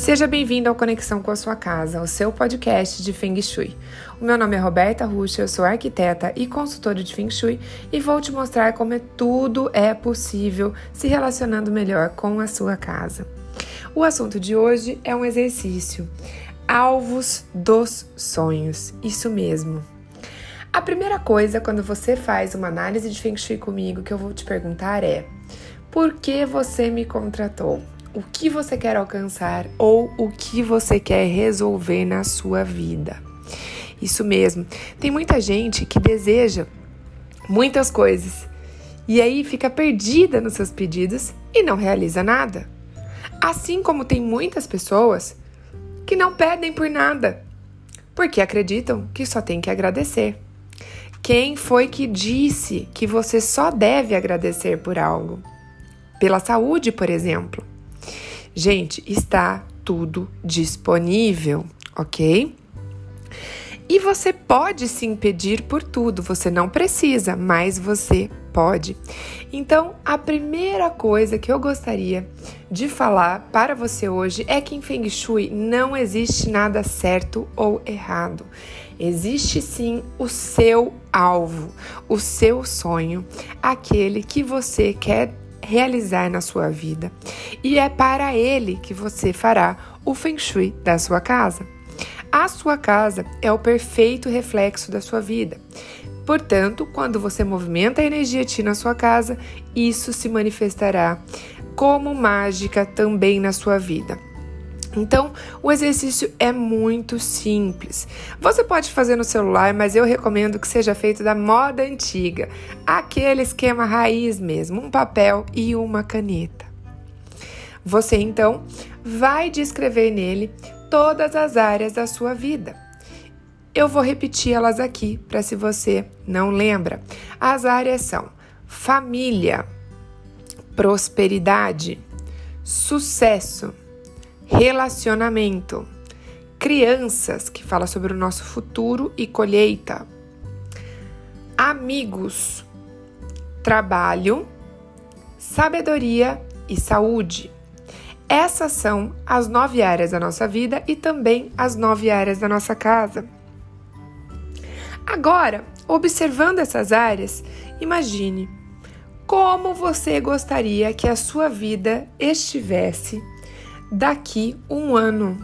Seja bem-vindo ao Conexão com a Sua Casa, o seu podcast de Feng Shui. O meu nome é Roberta Ruxa, eu sou arquiteta e consultora de Feng Shui e vou te mostrar como é tudo é possível se relacionando melhor com a sua casa. O assunto de hoje é um exercício: alvos dos sonhos. Isso mesmo. A primeira coisa quando você faz uma análise de Feng Shui comigo que eu vou te perguntar é: por que você me contratou? O que você quer alcançar ou o que você quer resolver na sua vida. Isso mesmo. Tem muita gente que deseja muitas coisas e aí fica perdida nos seus pedidos e não realiza nada. Assim como tem muitas pessoas que não pedem por nada, porque acreditam que só tem que agradecer. Quem foi que disse que você só deve agradecer por algo? Pela saúde, por exemplo. Gente, está tudo disponível, ok? E você pode se impedir por tudo, você não precisa, mas você pode. Então, a primeira coisa que eu gostaria de falar para você hoje é que em Feng Shui não existe nada certo ou errado. Existe sim o seu alvo, o seu sonho, aquele que você quer realizar na sua vida. E é para ele que você fará o feng shui da sua casa. A sua casa é o perfeito reflexo da sua vida. Portanto, quando você movimenta a energia Ti na sua casa, isso se manifestará como mágica também na sua vida. Então, o exercício é muito simples. Você pode fazer no celular, mas eu recomendo que seja feito da moda antiga, aquele esquema raiz mesmo, um papel e uma caneta. Você então vai descrever nele todas as áreas da sua vida. Eu vou repetir elas aqui para se você não lembra. As áreas são família, prosperidade, sucesso, relacionamento, crianças, que fala sobre o nosso futuro e colheita, amigos, trabalho, sabedoria e saúde. Essas são as nove áreas da nossa vida e também as nove áreas da nossa casa. Agora, observando essas áreas, imagine como você gostaria que a sua vida estivesse daqui um ano.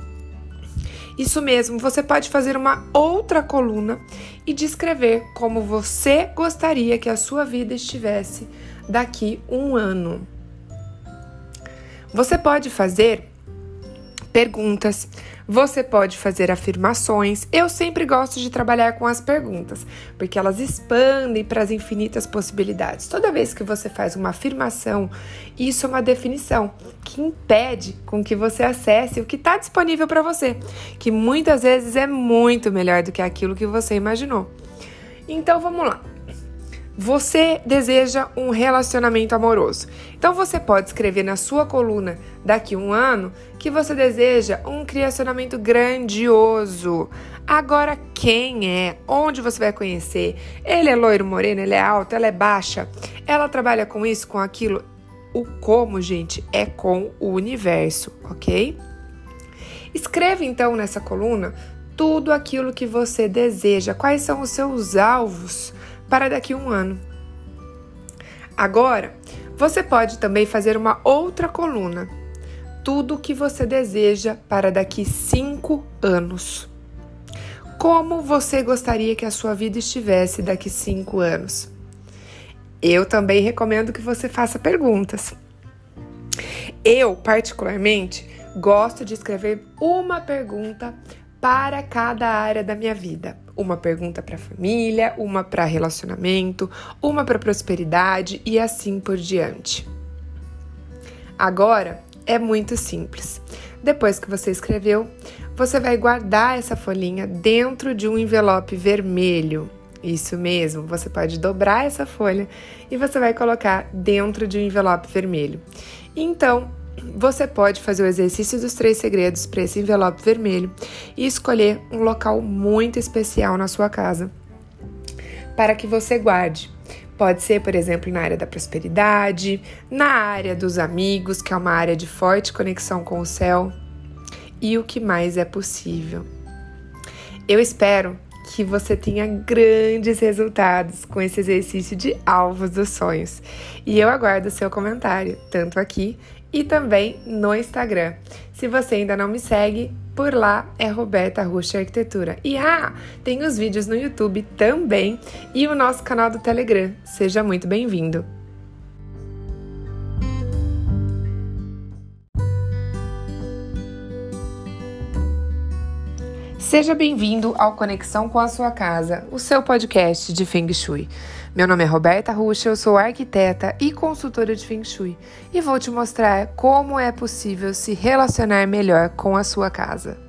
Isso mesmo, você pode fazer uma outra coluna e descrever como você gostaria que a sua vida estivesse daqui um ano. Você pode fazer perguntas, você pode fazer afirmações. Eu sempre gosto de trabalhar com as perguntas, porque elas expandem para as infinitas possibilidades. Toda vez que você faz uma afirmação, isso é uma definição que impede com que você acesse o que está disponível para você, que muitas vezes é muito melhor do que aquilo que você imaginou. Então vamos lá. Você deseja um relacionamento amoroso. Então você pode escrever na sua coluna daqui um ano que você deseja um relacionamento grandioso. Agora quem é? Onde você vai conhecer? Ele é loiro moreno, ele é alto, ela é baixa, ela trabalha com isso, com aquilo. O como, gente, é com o universo, ok? Escreva então nessa coluna tudo aquilo que você deseja, quais são os seus alvos para daqui a um ano. Agora, você pode também fazer uma outra coluna. Tudo o que você deseja para daqui cinco anos. Como você gostaria que a sua vida estivesse daqui cinco anos? Eu também recomendo que você faça perguntas. Eu, particularmente, gosto de escrever uma pergunta para cada área da minha vida. Uma pergunta para família, uma para relacionamento, uma para prosperidade e assim por diante. Agora é muito simples. Depois que você escreveu, você vai guardar essa folhinha dentro de um envelope vermelho. Isso mesmo, você pode dobrar essa folha e você vai colocar dentro de um envelope vermelho. Então, você pode fazer o exercício dos três segredos para esse envelope vermelho e escolher um local muito especial na sua casa para que você guarde. Pode ser, por exemplo, na área da prosperidade, na área dos amigos, que é uma área de forte conexão com o céu. e o que mais é possível. Eu espero que você tenha grandes resultados com esse exercício de alvos dos sonhos. E eu aguardo o seu comentário, tanto aqui e também no Instagram. Se você ainda não me segue, por lá é Roberta Ruxa Arquitetura. E ah, tem os vídeos no YouTube também e o nosso canal do Telegram. Seja muito bem-vindo. Seja bem-vindo ao Conexão com a Sua Casa, o seu podcast de Feng Shui. Meu nome é Roberta Ruxa, eu sou arquiteta e consultora de Feng Shui e vou te mostrar como é possível se relacionar melhor com a sua casa.